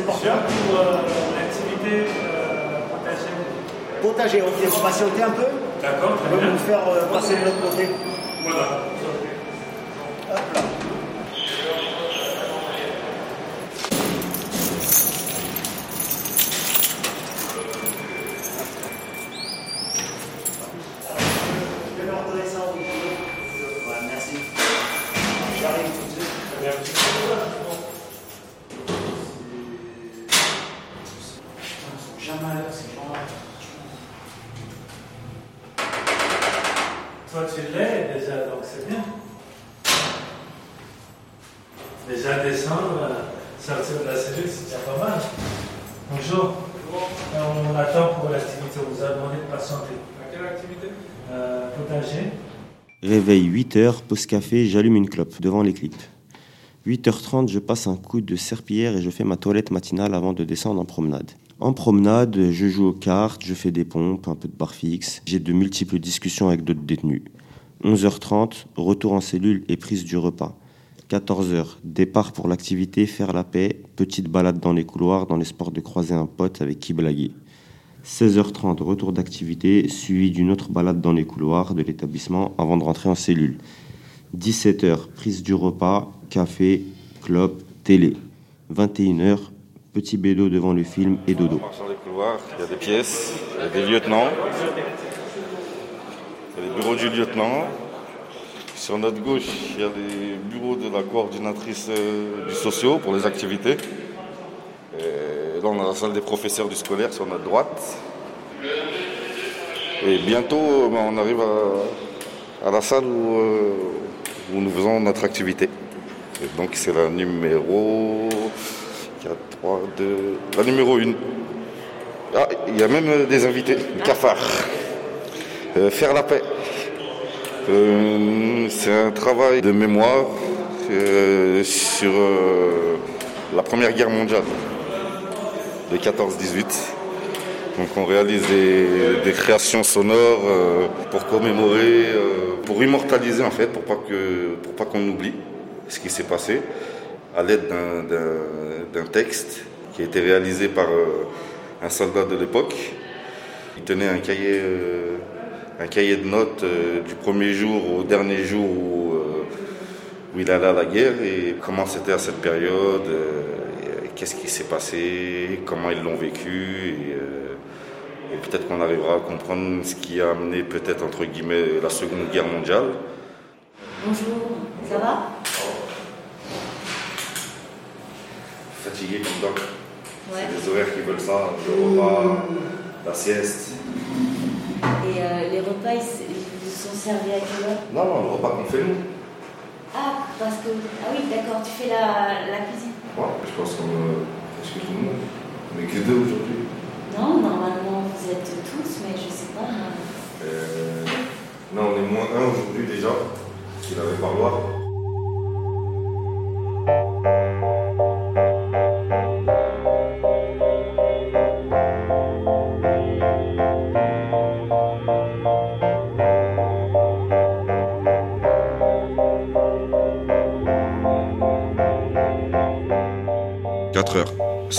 c'est pour viens pour euh, l'activité euh, potager. Potager, ok, vous patientez un peu D'accord, très bien. vous faire euh, passer de l'autre côté. Voilà. Hop là. Je vais leur donner ça au boulot. Ouais, merci. J'arrive tout de suite. Ils sont jamais à l'heure, ces gens-là. Toi, tu l'es déjà, donc c'est bien. Déjà descendre, euh, la cellule, c'est déjà pas mal. Bonjour. On attend pour l'activité. On vous a demandé de patienter. À quelle activité? Euh, potager. Réveil 8h, pause café, j'allume une clope devant les clips. 8h30, je passe un coup de serpillière et je fais ma toilette matinale avant de descendre en promenade. En promenade, je joue aux cartes, je fais des pompes, un peu de barre fixe. J'ai de multiples discussions avec d'autres détenus. 11h30, retour en cellule et prise du repas. 14h, départ pour l'activité, faire la paix, petite balade dans les couloirs dans l'espoir de croiser un pote avec qui blaguer. 16h30, retour d'activité, suivi d'une autre balade dans les couloirs de l'établissement avant de rentrer en cellule. 17h, prise du repas, café, clope, télé. 21h, petit bédo devant le film et dodo. Il y a des pièces, il y a des lieutenants. Il y a les bureaux du lieutenant. Sur notre gauche, il y a les bureaux de la coordinatrice euh, du socio pour les activités. Et là, on a la salle des professeurs du scolaire sur notre droite. Et bientôt, ben, on arrive à, la salle où, euh, où nous faisons notre activité. Donc, c'est la numéro 4, 3, 2, la numéro 1. Ah, il y a même euh, des invités, cafard. Euh, faire la paix. Euh, c'est un travail de mémoire euh, sur euh, la Première Guerre mondiale de 14-18. Donc on réalise des, des créations sonores pour commémorer, pour immortaliser en fait, pour pas que, pour pas qu'on oublie ce qui s'est passé, à l'aide d'un- texte qui a été réalisé par un soldat de l'époque. Il tenait un cahier, un cahier de notes euh, du premier jour au dernier jour où, euh, où il allait à la guerre et comment c'était à cette période, euh, qu'est-ce qui s'est passé, comment ils l'ont vécu. Et, et peut-être qu'on arrivera à comprendre ce qui a amené peut-être entre guillemets la Seconde Guerre mondiale. Bonjour, ça va? Fatigué comme doc. Ouais. C'est des horaires qui veulent ça, le repas, la sieste. Les repas, ils, sont servis à quelle heure Non, non, le repas qu'on fait nous. Ah, parce que. Ah oui, d'accord, tu fais la, la cuisine. Ouais, je pense qu'on euh, presque tout le monde. On est que deux aujourd'hui. Non, normalement, vous êtes tous, mais je sais pas. Euh, non, on est moins un aujourd'hui déjà, qu'il avait par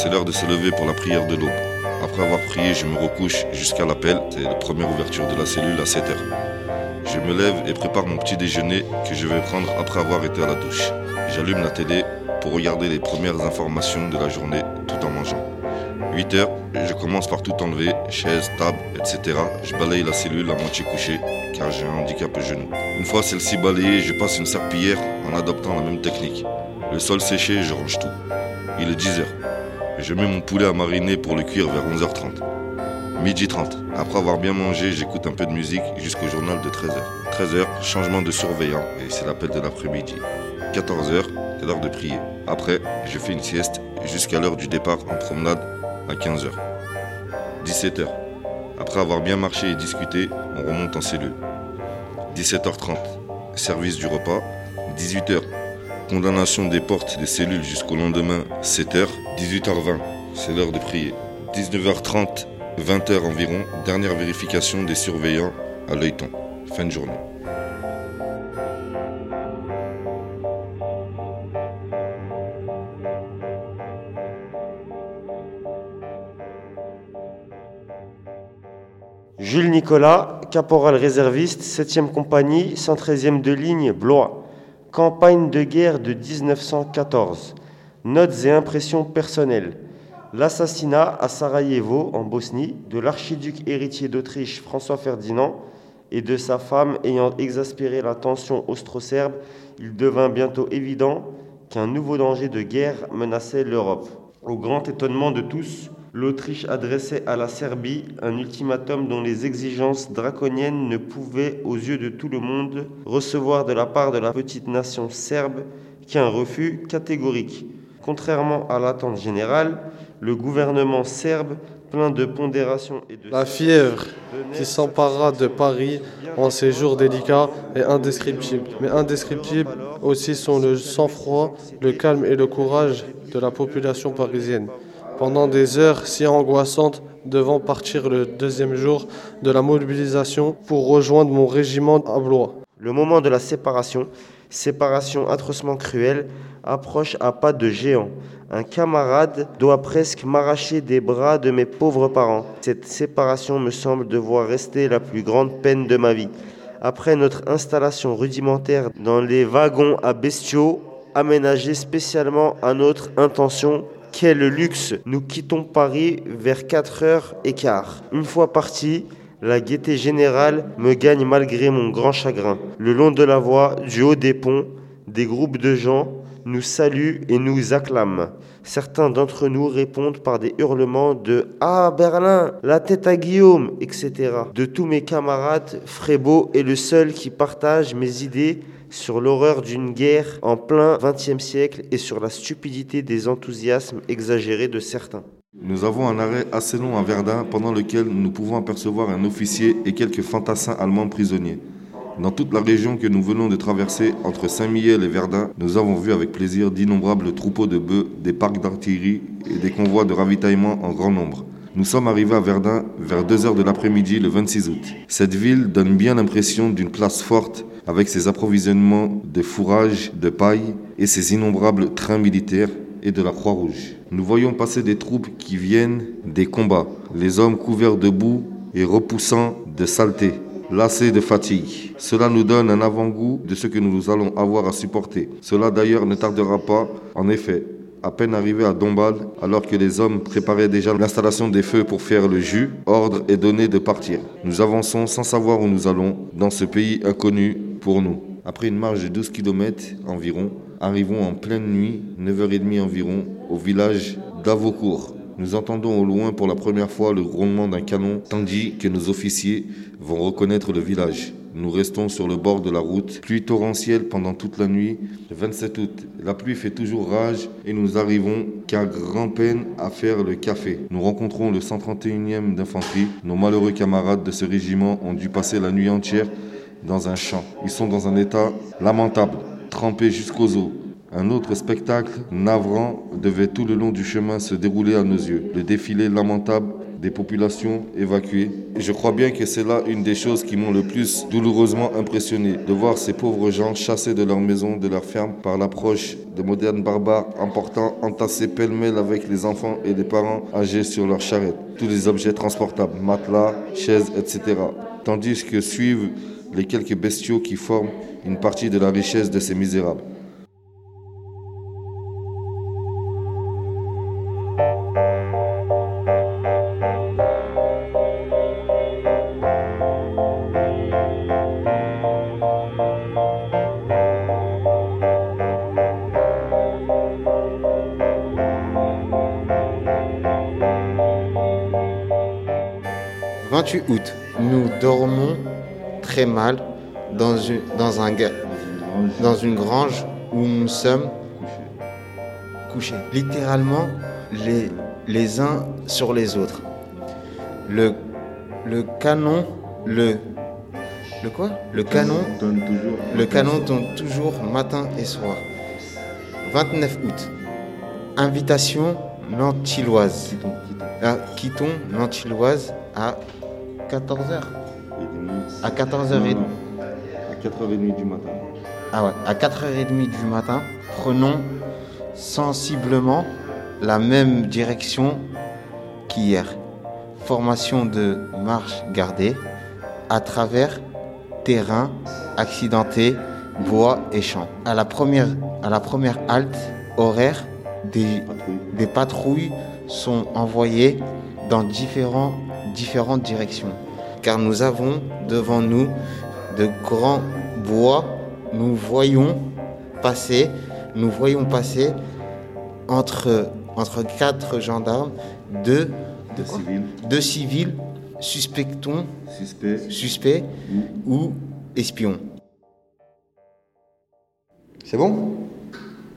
C'est l'heure de se lever pour la prière de l'aube. Après avoir prié, je me recouche jusqu'à l'appel. C'est la première ouverture de la cellule à 7 heures. Je me lève et prépare mon petit déjeuner que je vais prendre après avoir été à la douche. J'allume la télé pour regarder les premières informations de la journée tout en mangeant. 8 heures, je commence par tout enlever, chaises, table, etc. Je balaye la cellule à moitié couchée car j'ai un handicap au genou. Une fois celle-ci balayée, je passe une serpillière en adoptant la même technique. Le sol séché, je range tout. Il est 10 heures. Je mets mon poulet à mariner pour le cuire vers 11h30. Midi 30. Après avoir bien mangé, j'écoute un peu de musique jusqu'au journal de 13h. 13h, changement de surveillant et c'est l'appel de l'après-midi. 14h, c'est l'heure de prier. Après, je fais une sieste jusqu'à l'heure du départ en promenade à 15h. 17h. Après avoir bien marché et discuté, on remonte en cellule. 17h30, service du repas. 18h, condamnation des portes des cellules jusqu'au lendemain 7h, 18h20, c'est l'heure de prier. 19h30, 20h environ, dernière vérification des surveillants à l'œilleton. Fin de journée. Jules Nicolas, caporal réserviste, 7e compagnie, 113e de ligne, Blois. Campagne de guerre de 1914. Notes et impressions personnelles. L'assassinat à Sarajevo, en Bosnie, de l'archiduc héritier d'Autriche François Ferdinand et de sa femme ayant exaspéré la tension austro-serbe, il devint bientôt évident qu'un nouveau danger de guerre menaçait l'Europe. Au grand étonnement de tous, l'Autriche adressait à la Serbie un ultimatum dont les exigences draconiennes ne pouvaient, aux yeux de tout le monde, recevoir de la part de la petite nation serbe qu'un refus catégorique. Contrairement à l'attente générale, le gouvernement serbe, plein de pondération et de... La fièvre qui s'empara de Paris en ces jours délicats est indescriptible. Mais indescriptible aussi sont le sang-froid, le calme et le courage de la population parisienne pendant des heures si angoissantes devant partir le deuxième jour de la mobilisation pour rejoindre mon régiment à Blois. Le moment de la séparation, séparation atrocement cruelle, approche à pas de géant. Un camarade doit presque m'arracher des bras de mes pauvres parents. Cette séparation me semble devoir rester la plus grande peine de ma vie. Après notre installation rudimentaire dans les wagons à bestiaux, aménagés spécialement à notre intention, quel luxe Nous quittons Paris vers 4 heures et quart. Une fois parti, la gaieté générale me gagne malgré mon grand chagrin. Le long de la voie, du haut des ponts, des groupes de gens nous saluent et nous acclament. Certains d'entre nous répondent par des hurlements de Ah Berlin, la tête à Guillaume, etc. De tous mes camarades, Frébeau est le seul qui partage mes idées sur l'horreur d'une guerre en plein XXe siècle et sur la stupidité des enthousiasmes exagérés de certains. Nous avons un arrêt assez long à Verdun pendant lequel nous pouvons apercevoir un officier et quelques fantassins allemands prisonniers. Dans toute la région que nous venons de traverser, entre Saint-Mihiel et Verdun, nous avons vu avec plaisir d'innombrables troupeaux de bœufs, des parcs d'artillerie et des convois de ravitaillement en grand nombre. Nous sommes arrivés à Verdun vers 2 heures de l'après-midi le 26 août. Cette ville donne bien l'impression d'une place forte avec ses approvisionnements de fourrage, de paille et ses innombrables trains militaires et de la Croix-Rouge. Nous voyons passer des troupes qui viennent des combats, les hommes couverts de boue et repoussant de saleté, lassés de fatigue. Cela nous donne un avant-goût de ce que nous allons avoir à supporter. Cela d'ailleurs ne tardera pas, en effet, à peine arrivé à Dombal, alors que les hommes préparaient déjà l'installation des feux pour faire le jus, ordre est donné de partir. Nous avançons sans savoir où nous allons, dans ce pays inconnu pour nous. Après une marche de 12 km environ, arrivons en pleine nuit, 9h30 environ, au village d'Avocourt. Nous entendons au loin pour la première fois le grondement d'un canon, tandis que nos officiers vont reconnaître le village. Nous restons sur le bord de la route. Pluie torrentielle pendant toute la nuit. Le 27 août, la pluie fait toujours rage et nous arrivons qu'à grand-peine à faire le café. Nous rencontrons le 131e d'infanterie. Nos malheureux camarades de ce régiment ont dû passer la nuit entière dans un champ. Ils sont dans un état lamentable, trempés jusqu'aux os. Un autre spectacle navrant devait tout le long du chemin se dérouler à nos yeux. Le défilé lamentable des populations évacuées. je crois bien que c'est là une des choses qui m'ont le plus douloureusement impressionné, de voir ces pauvres gens chassés de leur maison, de leur ferme, par l'approche de modernes barbares emportant, entassés pêle-mêle avec les enfants et les parents âgés sur leurs charrettes, tous les objets transportables, matelas, chaises, etc. Tandis que suivent les quelques bestiaux qui forment une partie de la richesse de ces misérables. 28 août, nous dormons très mal dans une, dans un, dans une grange où nous sommes couchés. Littéralement, les, les uns sur les autres. Le, le canon, le, le quoi? Le canon donne toujours. Le canon donne toujours matin et soir. 29 août. Invitation nantilloise. Ah, quittons nantilloise à 14h. À 14h30. À 4h30 du matin. Ah ouais, à 4h30 du matin, prenons sensiblement la même direction qu'hier. formation de marche gardée à travers terrain accidenté, bois et champs. À la première, à la première halte horaire, des, des patrouilles sont envoyées dans différents, différentes directions. Car nous avons devant nous de grands bois. Nous voyons passer, nous voyons passer entre, entre quatre gendarmes, deux, De civils. deux civils, suspectons, Suspect. suspects ou espions. C'est bon?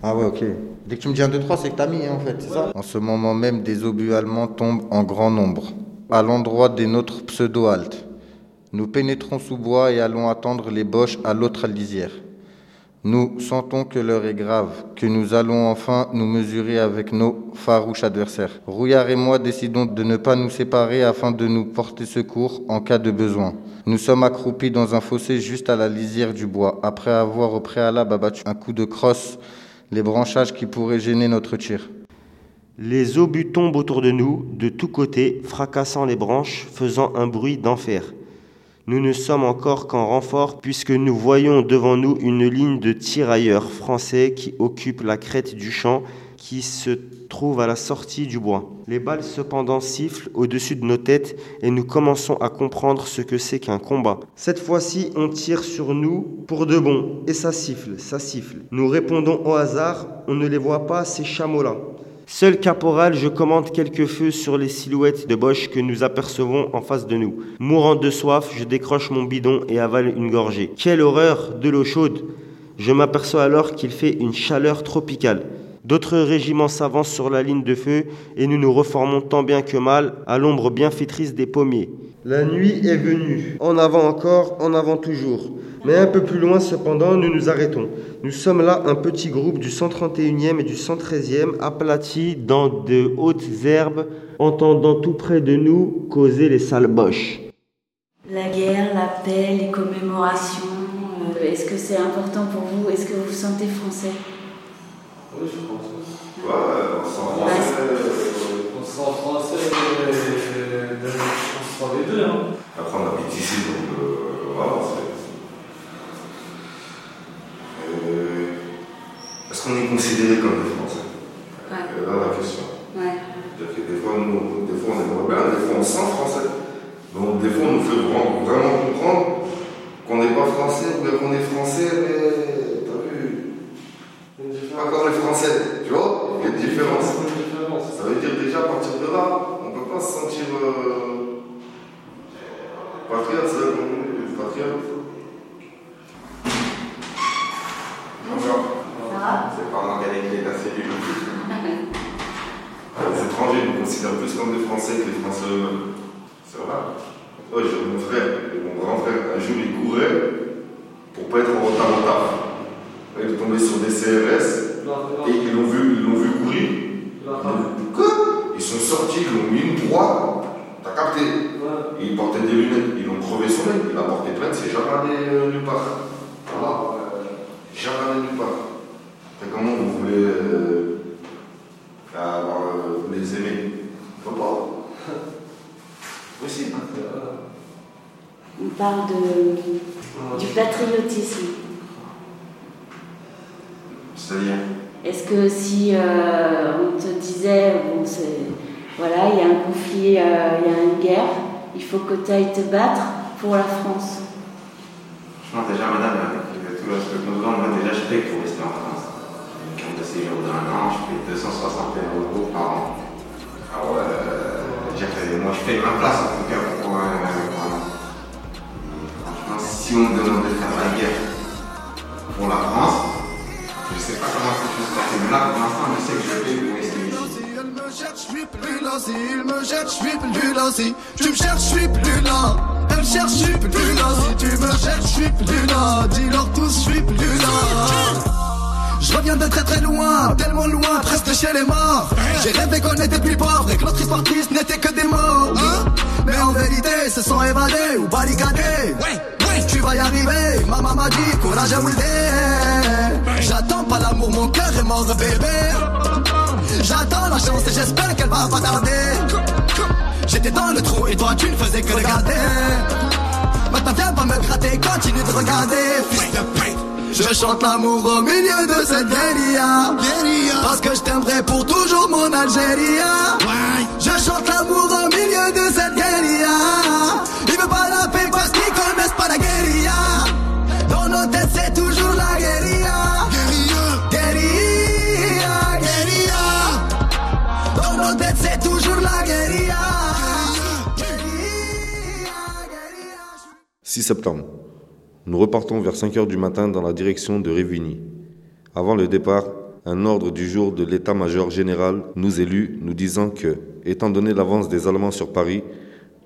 Ah ouais, ok. Dès que tu me dis un 2, 3, c'est que t'as mis, hein, en fait, c'est ça? En ce moment même, des obus allemands tombent en grand nombre, à l'endroit des nôtres pseudo-haltes. Nous pénétrons sous bois et allons attendre les Boches à l'autre lisière. Nous sentons que l'heure est grave, que nous allons enfin nous mesurer avec nos farouches adversaires. Rouillard et moi décidons de ne pas nous séparer afin de nous porter secours en cas de besoin. Nous sommes accroupis dans un fossé juste à la lisière du bois, après avoir au préalable abattu un coup de crosse les branchages qui pourraient gêner notre tir. Les obus tombent autour de nous, de tous côtés, fracassant les branches, faisant un bruit d'enfer. Nous ne sommes encore qu'en renfort puisque nous voyons devant nous une ligne de tirailleurs français qui occupe la crête du champ qui se trouve à la sortie du bois. Les balles cependant sifflent au-dessus de nos têtes et nous commençons à comprendre ce que c'est qu'un combat. Cette fois-ci, on tire sur nous pour de bon et ça siffle, ça siffle. Nous répondons au hasard, on ne les voit pas ces chameaux-là. Seul caporal, je commande quelques feux sur les silhouettes de Bosch que nous apercevons en face de nous. Mourant de soif, je décroche mon bidon et avale une gorgée. Quelle horreur De l'eau chaude Je m'aperçois alors qu'il fait une chaleur tropicale. D'autres régiments s'avancent sur la ligne de feu et nous nous reformons tant bien que mal à l'ombre bienfaitrice des pommiers. La nuit est venue. En avant encore, en avant toujours. Mais un peu plus loin cependant, nous nous arrêtons. Nous sommes là un petit groupe du 131e et du 113e aplatis dans de hautes herbes, entendant tout près de nous causer les sales boches. La guerre, la paix, les commémorations, euh, est-ce que c'est important pour vous? Est-ce que vous vous sentez français? Oui, je pense. Ouais, on s'en Ouais. On se sent français, euh, les deux. Hein. Après, on habite ici, donc euh, voilà, c'est. Euh, Est-ce qu'on est considéré comme des Français? Ouais. C'est là la question. Ouais. C'est-à-dire que des fois, nous, des fois, on est européens, des fois, on se sent français. Donc, des fois, on nous fait vraiment, vraiment comprendre qu'on n'est pas français ou bien qu'on est français, mais t'as vu, pas comme les français, tu vois Il y a une différence. Ça veut dire déjà, à partir de là, on ne peut pas se sentir euh, patriote, c'est là qu'on est patriote. C'est pas moi qui ai les clés de la cellule. Les étrangers nous considèrent plus comme des Français que les Français eux-mêmes. C'est vrai. Ouais, j'ai mon frère, et mon grand frère, un jour il courait pour pas être en retard au taf. Il est tombé sur des CRS et ils l'ont vu, ils l'ont vu courir. Ils ont dit, Quoi Ils sont sortis, ils l'ont mis une droite. T'as capté Et il portait des lunettes, ils l'ont crevé son nez. Il a porté plainte, c'est jamais allé euh, nulle part. Voilà. Jamais allé nulle part. Après, comment on voulait euh, avoir, euh, les aimer Faut pas. Possible. On parle de, du patriotisme. C'est-à-dire Est-ce que si euh, on te disait, bon, voilà, il y a un conflit, euh, il y a une guerre, il faut que tu ailles te battre pour la France Franchement, déjà, madame, avec tout truc que nous avons, moi, déjà, je paye pour rester en France. Carte de séjour d'un an, je paye 261 euros par an. Alors, euh, moi, je paye ma place, en tout cas, pour un Franchement, si on me demande de faire la guerre pour la France, je sais pas comment ça peut se passer. Mais là, pour l'instant, je sais que je paye pour rester ici. Elle me cherche, je suis plus là. Si il me cherche, je suis plus là. Si tu me cherches, je suis plus là. Elle me cherche, je suis plus là. Si tu me cherches, je suis plus là. Dis-leur tous, je suis plus là. Je reviens de très très loin, tellement loin, presque chez les morts. J'ai rêvé qu'on était plus pauvres et que notre histoire triste n'était que des mots. Mais en vérité, se sont évadés ou barricadés. Tu vas y arriver, maman m'a dit, courage à Wildé. J'attends pas l'amour, mon cœur est mort, bébé. J'attends la chance et j'espère qu'elle va pas tarder. J'étais dans le trou et toi tu ne faisais que regarder. Maintenant viens pas me gratter, continue de regarder, fils de pute. Je chante l'amour au milieu de cette guérilla. Parce que je t'aimerai pour toujours mon Algérie. Je chante l'amour au 6 septembre. Nous repartons vers 5 heures du matin dans la direction de Révigny. Avant le départ, un ordre du jour de l'état-major général nous élut, nous disant que, étant donné l'avance des Allemands sur Paris,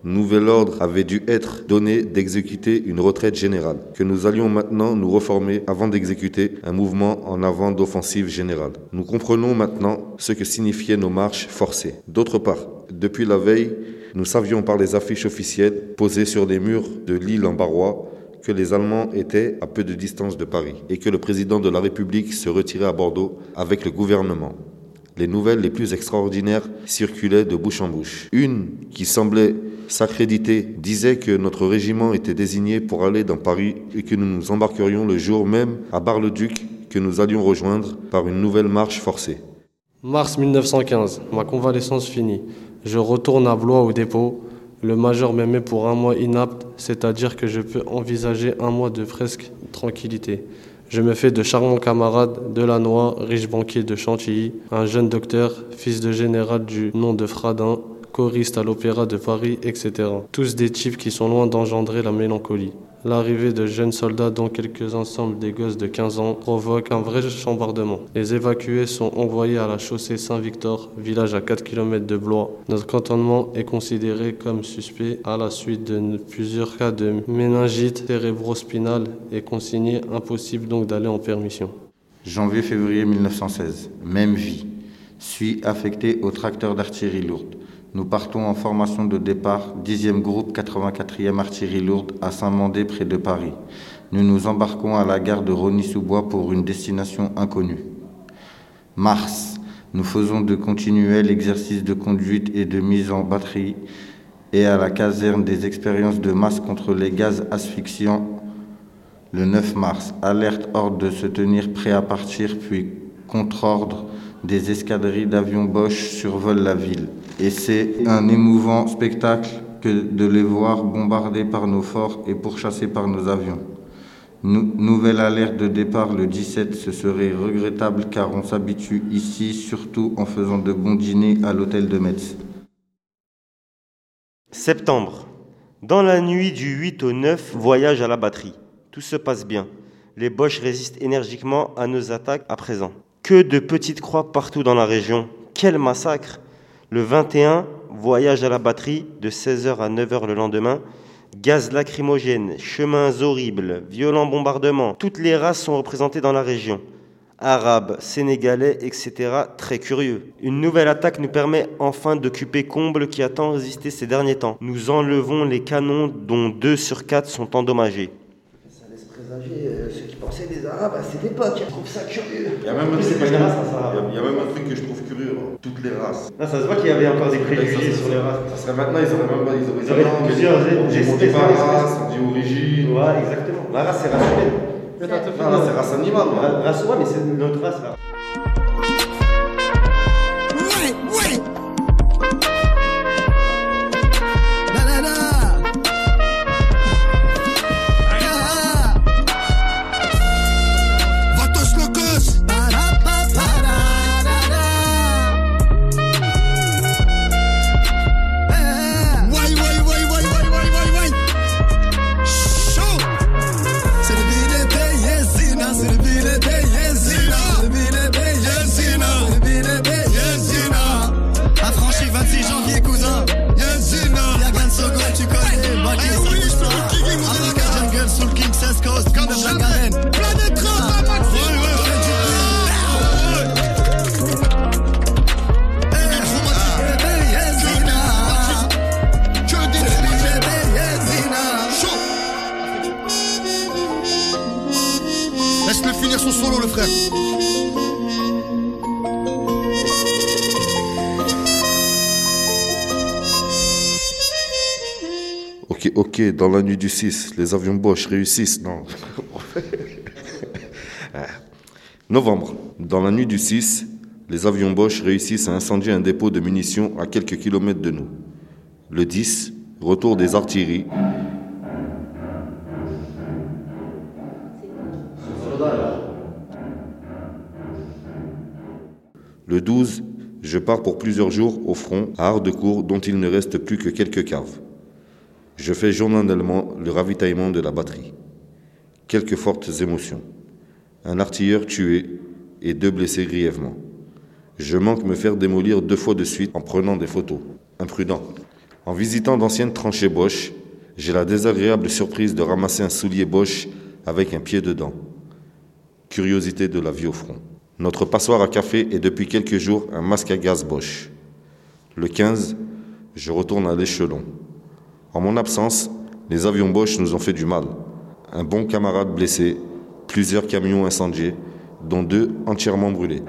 nouvel ordre avait dû être donné d'exécuter une retraite générale, que nous allions maintenant nous reformer avant d'exécuter un mouvement en avant d'offensive générale. Nous comprenons maintenant ce que signifiaient nos marches forcées. D'autre part, depuis la veille, nous savions par les affiches officielles posées sur les murs de l'île en Barrois que les Allemands étaient à peu de distance de Paris et que le président de la République se retirait à Bordeaux avec le gouvernement. Les nouvelles les plus extraordinaires circulaient de bouche en bouche. Une qui semblait s'accréditer disait que notre régiment était désigné pour aller dans Paris et que nous nous embarquerions le jour même à Bar-le-Duc que nous allions rejoindre par une nouvelle marche forcée. Mars 1915, ma convalescence finie. Je retourne à Blois au dépôt. Le major met pour un mois inapte, c'est-à-dire que je peux envisager un mois de presque tranquillité. Je me fais de charmants camarades, Delannoy, riche banquier de Chantilly, un jeune docteur, fils de général du nom de Fradin, choriste à l'Opéra de Paris, etc. Tous des types qui sont loin d'engendrer la mélancolie. L'arrivée de jeunes soldats, dont quelques ensembles des gosses de 15 ans, provoque un vrai chambardement. Les évacués sont envoyés à la chaussée Saint-Victor, village à 4 km de Blois. Notre cantonnement est considéré comme suspect à la suite de plusieurs cas de méningite cérébrospinale et consigné impossible donc d'aller en permission. Janvier-février 1916, même vie. Suis affecté au tracteur d'artillerie lourde. Nous partons en formation de départ, 10e groupe 84e artillerie lourde à Saint-Mandé près de Paris. Nous nous embarquons à la gare de Rony-sous-Bois pour une destination inconnue. Mars. Nous faisons de continuels exercices de conduite et de mise en batterie et à la caserne des expériences de masse contre les gaz asphyxiants le 9 mars. Alerte ordre de se tenir prêt à partir puis contre-ordre des escadrilles d'avions Bosch survolent la ville. Et c'est un émouvant spectacle que de les voir bombardés par nos forts et pourchassés par nos avions. Nou- nouvelle alerte de départ le 17, ce serait regrettable car on s'habitue ici, surtout en faisant de bons dîners à l'hôtel de Metz. Septembre. Dans la nuit du 8 au 9, voyage à la batterie. Tout se passe bien. Les Boches résistent énergiquement à nos attaques à présent. Que de petites croix partout dans la région. Quel massacre Le 21, voyage à la batterie de 16h à 9h le lendemain. Gaz lacrymogène, chemins horribles, violents bombardements. Toutes les races sont représentées dans la région. Arabes, Sénégalais, etc. Très curieux. Une nouvelle attaque nous permet enfin d'occuper Comble qui a tant résisté ces derniers temps. Nous enlevons les canons dont 2 sur 4 sont endommagés. Euh, ce qui pensaient des Arabes à cette époque. Je trouve ça curieux. Il y a même un truc, que je trouve- il y a- il y a même un truc que je trouve curieux, hein. toutes les races. Ah, ça se voit qu'il y avait encore des préjugés sur les races. Ça serait maintenant, ils auraient même pas, ils auraient Ils auraient non, plusieurs mais on dit- on dit pas race, on dit origine. Ouais, exactement. La race, c'est race humaine. Non, là, c'est race animale. là. Ra- Race, ouais, mais c'est notre race, là. Dans la nuit du 6, les avions Bosch réussissent. Non. Novembre. Dans la nuit du 6, les avions Bosch réussissent à incendier un dépôt de munitions à quelques kilomètres de nous. Le 10, retour des artilleries. Le 12, je pars pour plusieurs jours au front à Hardecourt dont il ne reste plus que quelques caves. Je fais journalièrement le ravitaillement de la batterie. Quelques fortes émotions. Un artilleur tué et deux blessés grièvement. Je manque me faire démolir deux fois de suite en prenant des photos. Imprudent. En visitant d'anciennes tranchées Bosch, j'ai la désagréable surprise de ramasser un soulier Bosch avec un pied dedans. Curiosité de la vie au front. Notre passoire à café est depuis quelques jours un masque à gaz Bosch. Le 15, je retourne à l'échelon. En mon absence, les avions Bosch nous ont fait du mal. Un bon camarade blessé, plusieurs camions incendiés, dont deux entièrement brûlés.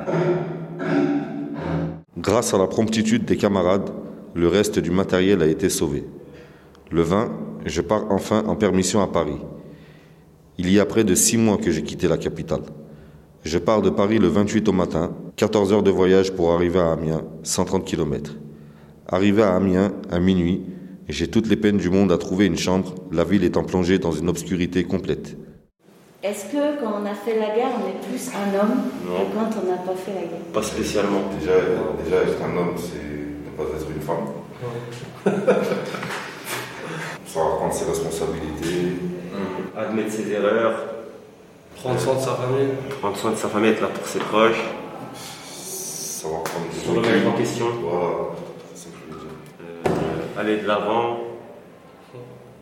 Grâce à la promptitude des camarades, le reste du matériel a été sauvé. Le 20, je pars enfin en permission à Paris. Il y a près de six mois que j'ai quitté la capitale. Je pars de Paris le 28 au matin, 14 heures de voyage pour arriver à Amiens, 130 km. Arrivé à Amiens, à minuit, j'ai toutes les peines du monde à trouver une chambre, la ville étant plongée dans une obscurité complète. Est-ce que quand on a fait la guerre, on est plus un homme Non. que quand on n'a pas fait la guerre? Pas spécialement. Déjà, déjà être un homme, c'est ne pas être une femme. Savoir prendre ses responsabilités. Admettre ses erreurs. Prendre soin de sa famille. Prendre soin de sa famille, être là pour ses proches. Savoir prendre des Se remettre en question. Voilà, aller de l'avant.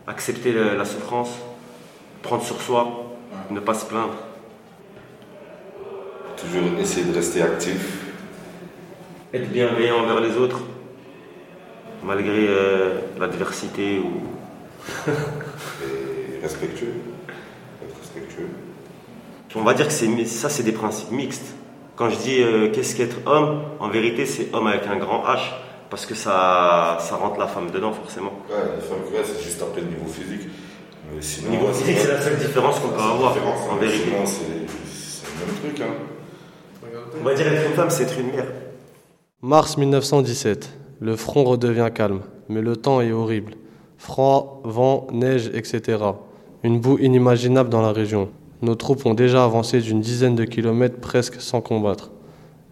Accepter la souffrance. Prendre sur soi. Ne pas se plaindre. Toujours essayer de rester actif. Être bienveillant envers les autres. Malgré euh, l'adversité ou. Et respectueux. Être respectueux. On va dire que c'est, ça, c'est des principes mixtes. Quand je dis euh, qu'est-ce qu'être homme, en vérité, c'est homme avec un grand H, parce que ça, ça rentre la femme dedans, forcément. Ouais, les femmes, ouais, c'est juste après le niveau physique. Mais sinon, Niveau physique, c'est la seule différence qu'on peut avoir, en vérité. Sinon, c'est c'est le même truc. Hein. On va dire être une femme, c'est être une mère. Mars 1917. Le front redevient calme, mais le temps est horrible. Froid, vent, neige, etc. Une boue inimaginable dans la région. Nos troupes ont déjà avancé d'une dizaine de kilomètres presque sans combattre.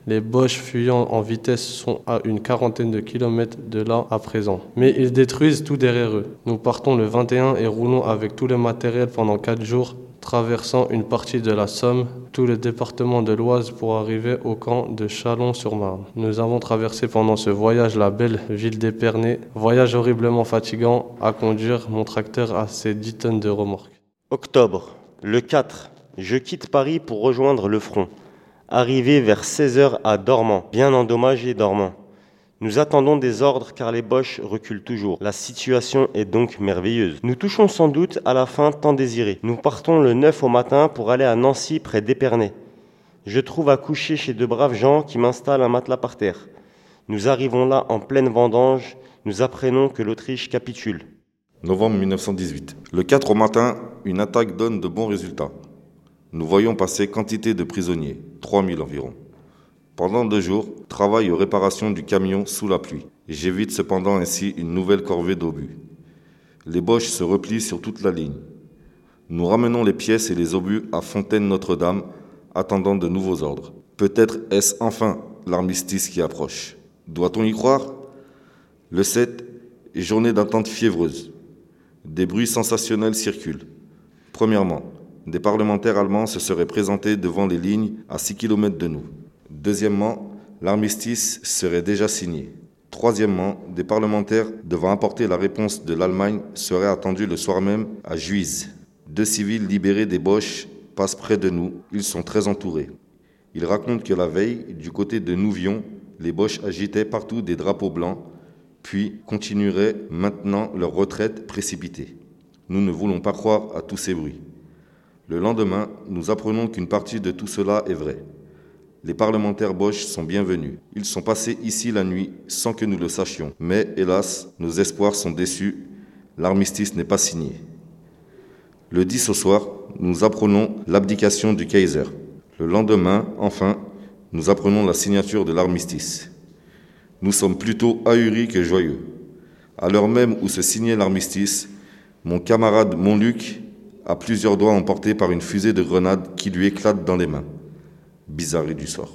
Les Boches fuyant en vitesse sont à une quarantaine de kilomètres de là à présent. Mais ils détruisent tout derrière eux. Nous partons le 21 et roulons avec tout le matériel pendant 4 jours, traversant une partie de la Somme, tout le département de l'Oise pour arriver au camp de Chalon-sur-Marne. Nous avons traversé pendant ce voyage la belle ville d'Épernay, voyage horriblement fatigant à conduire mon tracteur à ses 10 tonnes de remorque. Octobre, le 4, je quitte Paris pour rejoindre le front. Arrivé vers 16h à Dormant, bien endommagé Dormant. Nous attendons des ordres car les Boches reculent toujours. La situation est donc merveilleuse. Nous touchons sans doute à la fin tant désirée. Nous partons le 9 au matin pour aller à Nancy près d'Épernay. Je trouve à coucher chez de braves gens qui m'installent un matelas par terre. Nous arrivons là en pleine vendange. Nous apprenons que l'Autriche capitule. Novembre 1918. Le 4 au matin, une attaque donne de bons résultats. Nous voyons passer quantité de prisonniers, 3000 environ. Pendant deux jours, travail aux réparations du camion sous la pluie. J'évite cependant ainsi une nouvelle corvée d'obus. Les Boches se replient sur toute la ligne. Nous ramenons les pièces et les obus à Fontaine-Notre-Dame, attendant de nouveaux ordres. Peut-être est-ce enfin l'armistice qui approche. Doit-on y croire? Le 7, journée d'attente fiévreuse. Des bruits sensationnels circulent. Premièrement, des parlementaires allemands se seraient présentés devant les lignes à 6 km de nous. Deuxièmement, l'armistice serait déjà signé. Troisièmement, des parlementaires devant apporter la réponse de l'Allemagne seraient attendus le soir même à Juiz. Deux civils libérés des Boches passent près de nous. Ils sont très entourés. Ils racontent que la veille, du côté de Nouvion, les Boches agitaient partout des drapeaux blancs, puis continueraient maintenant leur retraite précipitée. Nous ne voulons pas croire à tous ces bruits. Le lendemain, nous apprenons qu'une partie de tout cela est vrai. Les parlementaires Bosch sont bienvenus. Ils sont passés ici la nuit sans que nous le sachions. Mais hélas, nos espoirs sont déçus. l'armistice n'est pas signé. Le 10 au soir, nous apprenons l'abdication du Kaiser. Le lendemain, enfin, nous apprenons la signature de l'armistice. Nous sommes plutôt ahuris que joyeux. À l'heure même où se signait l'armistice, mon camarade Montluc a plusieurs doigts emportés par une fusée de grenades qui lui éclate dans les mains. Bizarrerie du sort.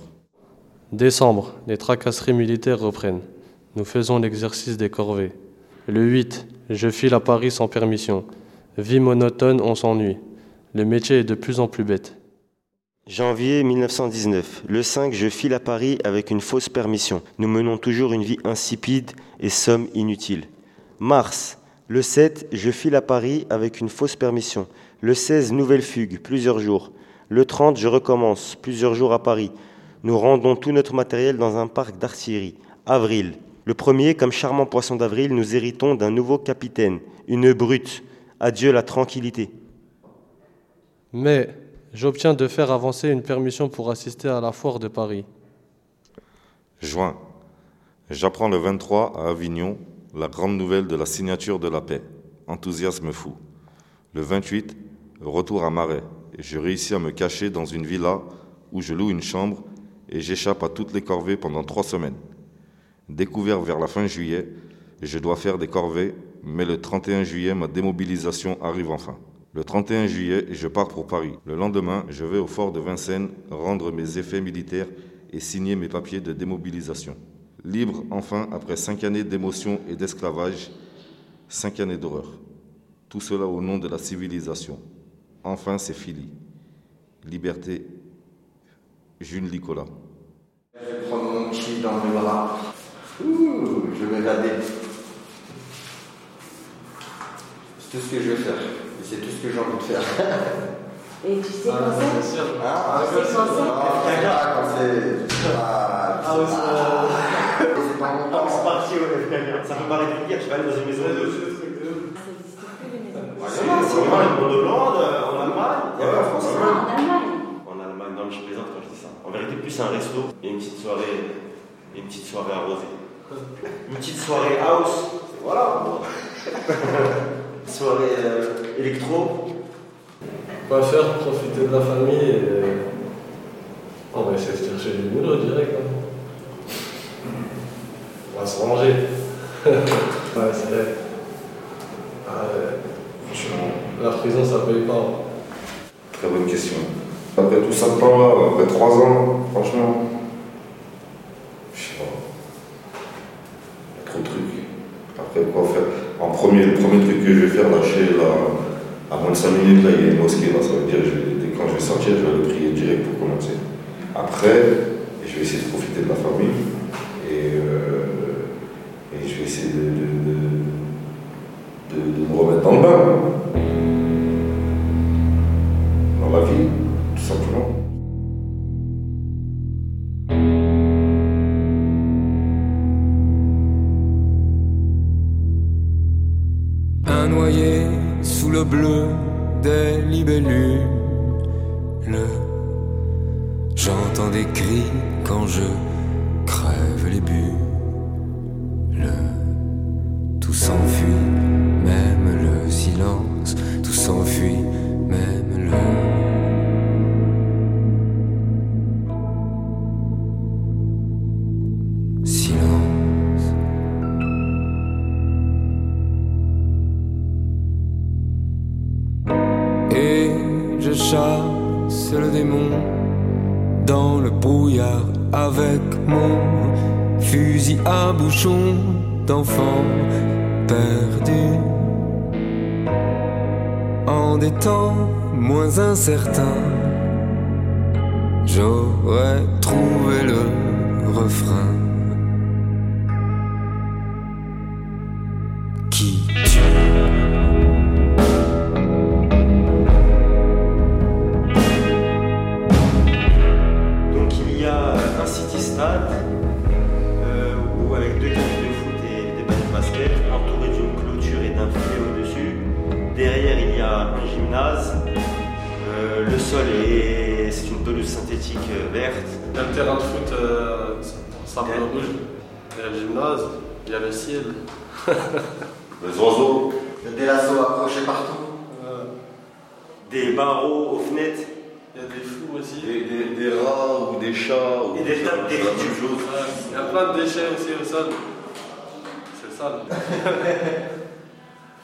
Décembre, les tracasseries militaires reprennent. Nous faisons l'exercice des corvées. Le 8, je file à Paris sans permission. Vie monotone, on s'ennuie. Le métier est de plus en plus bête. Janvier 1919. Le 5, je file à Paris avec une fausse permission. Nous menons toujours une vie insipide et somme inutile. Mars. Le 7, je file à Paris avec une fausse permission. Le 16, nouvelle fugue, plusieurs jours. Le 30, je recommence, plusieurs jours à Paris. Nous rendons tout notre matériel dans un parc d'artillerie. Avril. Le premier, comme charmant poisson d'avril, nous héritons d'un nouveau capitaine, une brute. Adieu la tranquillité. Mais j'obtiens de faire avancer une permission pour assister à la foire de Paris. Juin. J'apprends le 23 à Avignon la grande nouvelle de la signature de la paix. Enthousiasme fou. Le 28, retour à Marais. Et je réussis à me cacher dans une villa où je loue une chambre et j'échappe à toutes les corvées pendant trois semaines. Découvert vers la fin juillet, je dois faire des corvées, mais le 31 juillet, ma démobilisation arrive enfin. Le 31 juillet, je pars pour Paris. Le lendemain, je vais au fort de Vincennes rendre mes effets militaires et signer mes papiers de démobilisation. Libre enfin après cinq années d'émotion et d'esclavage, cinq années d'horreur. Tout cela au nom de la civilisation. Enfin, c'est fini. Liberté. Jules Nicolas. Je vais prendre mon petit dans mes bras. Ouh, je vais regarder. C'est tout ce que je vais faire. C'est tout ce que j'ai envie de faire. Et tu sais quand c'est Ah, quand c'est Ah, quand c'est. Ah, Ah ouais, c'est ah, temps. c'est parti, ouais. Ça peut paraître tu vas aller dans une maison de. Ça n'existe plus les maisons. C'est vraiment une bande blonde en Allemagne. Il y a pas en France. En Allemagne. En Allemagne, non mais je plaisante quand je dis ça. En vérité, plus c'est un resto et une petite soirée, une petite soirée arrosée. Une petite soirée house. Voilà. soirée euh, électro. Quoi faire Profiter de la famille et. On va essayer de chercher du boulot direct. Va se ranger. ouais, c'est vrai. Ah ouais. La prison ça paye pas. Très bonne question. Après tout ça de temps là, après trois ans, franchement, je sais pas. Il y a trop de trucs. Après quoi faire? En premier, le premier truc que je vais faire, lâcher là, à moins de 5 minutes, là, il y a une mosquée, là, ça veut dire je dès quand je vais sortir, je vais aller prier direct pour commencer. Après, je vais essayer de profiter de la famille de, de- à bouchon d'enfant perdu. En des temps moins incertains, j'aurais trouvé le refrain rouge, il y a le gymnase, il y a le ciel. Les oiseaux, Il y a des lassos accrochés partout. Des barreaux aux fenêtres. Il y a des fous aussi. Des, des- des rats ou des chats. Ou Et des tas de des détritus. Il y a plein de déchets aussi au sol. C'est sale.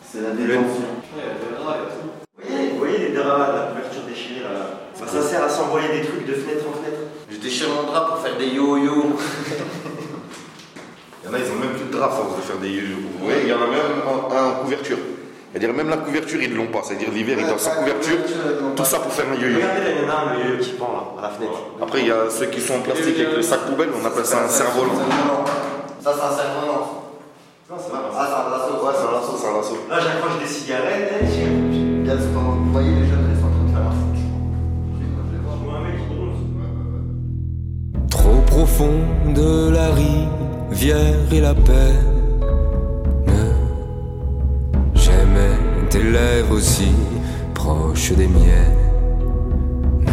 C'est la détention. Il y a des rats et tout. Oui, vous voyez les draps, la couverture déchirée là. Bah, ça sert à s'envoyer des trucs de fenêtre en fenêtre. Je déchire mon drap pour faire des yo-yo. Il y en a, ils ont même plus de drap à force de faire des Oui, il y en a même en, un en couverture. C'est-à-dire même la couverture, ils ne l'ont pas. C'est-à-dire l'hiver, ils doivent sans couverture. Tout ça pour faire un yo-yo. Regardez là, il y en a un milieu qui pend là, à la fenêtre. Après, il y a ceux qui sont en plastique avec le sac poubelle, on appelle ça un cerf-volant. Ça, c'est un cerf-volant. Non, c'est pas Ah, c'est un lasso. Ouais, c'est un lasso, c'est un lasso. Là, j'accroche des cigarettes, sport. Vous voyez les jeunes, Trop profonde la rivière et la peine. J'aimais tes lèvres aussi proches des miennes.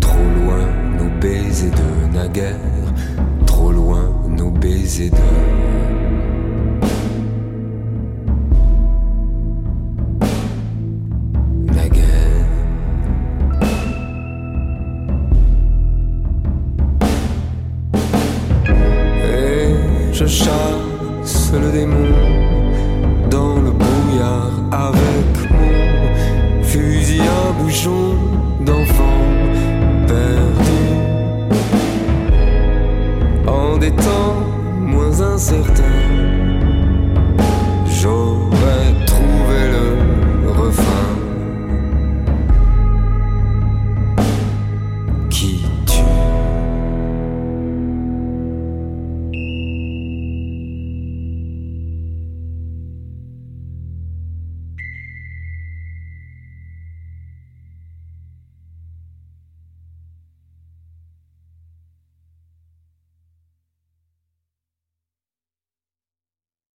Trop loin nos baisers de naguère, trop loin nos baisers de.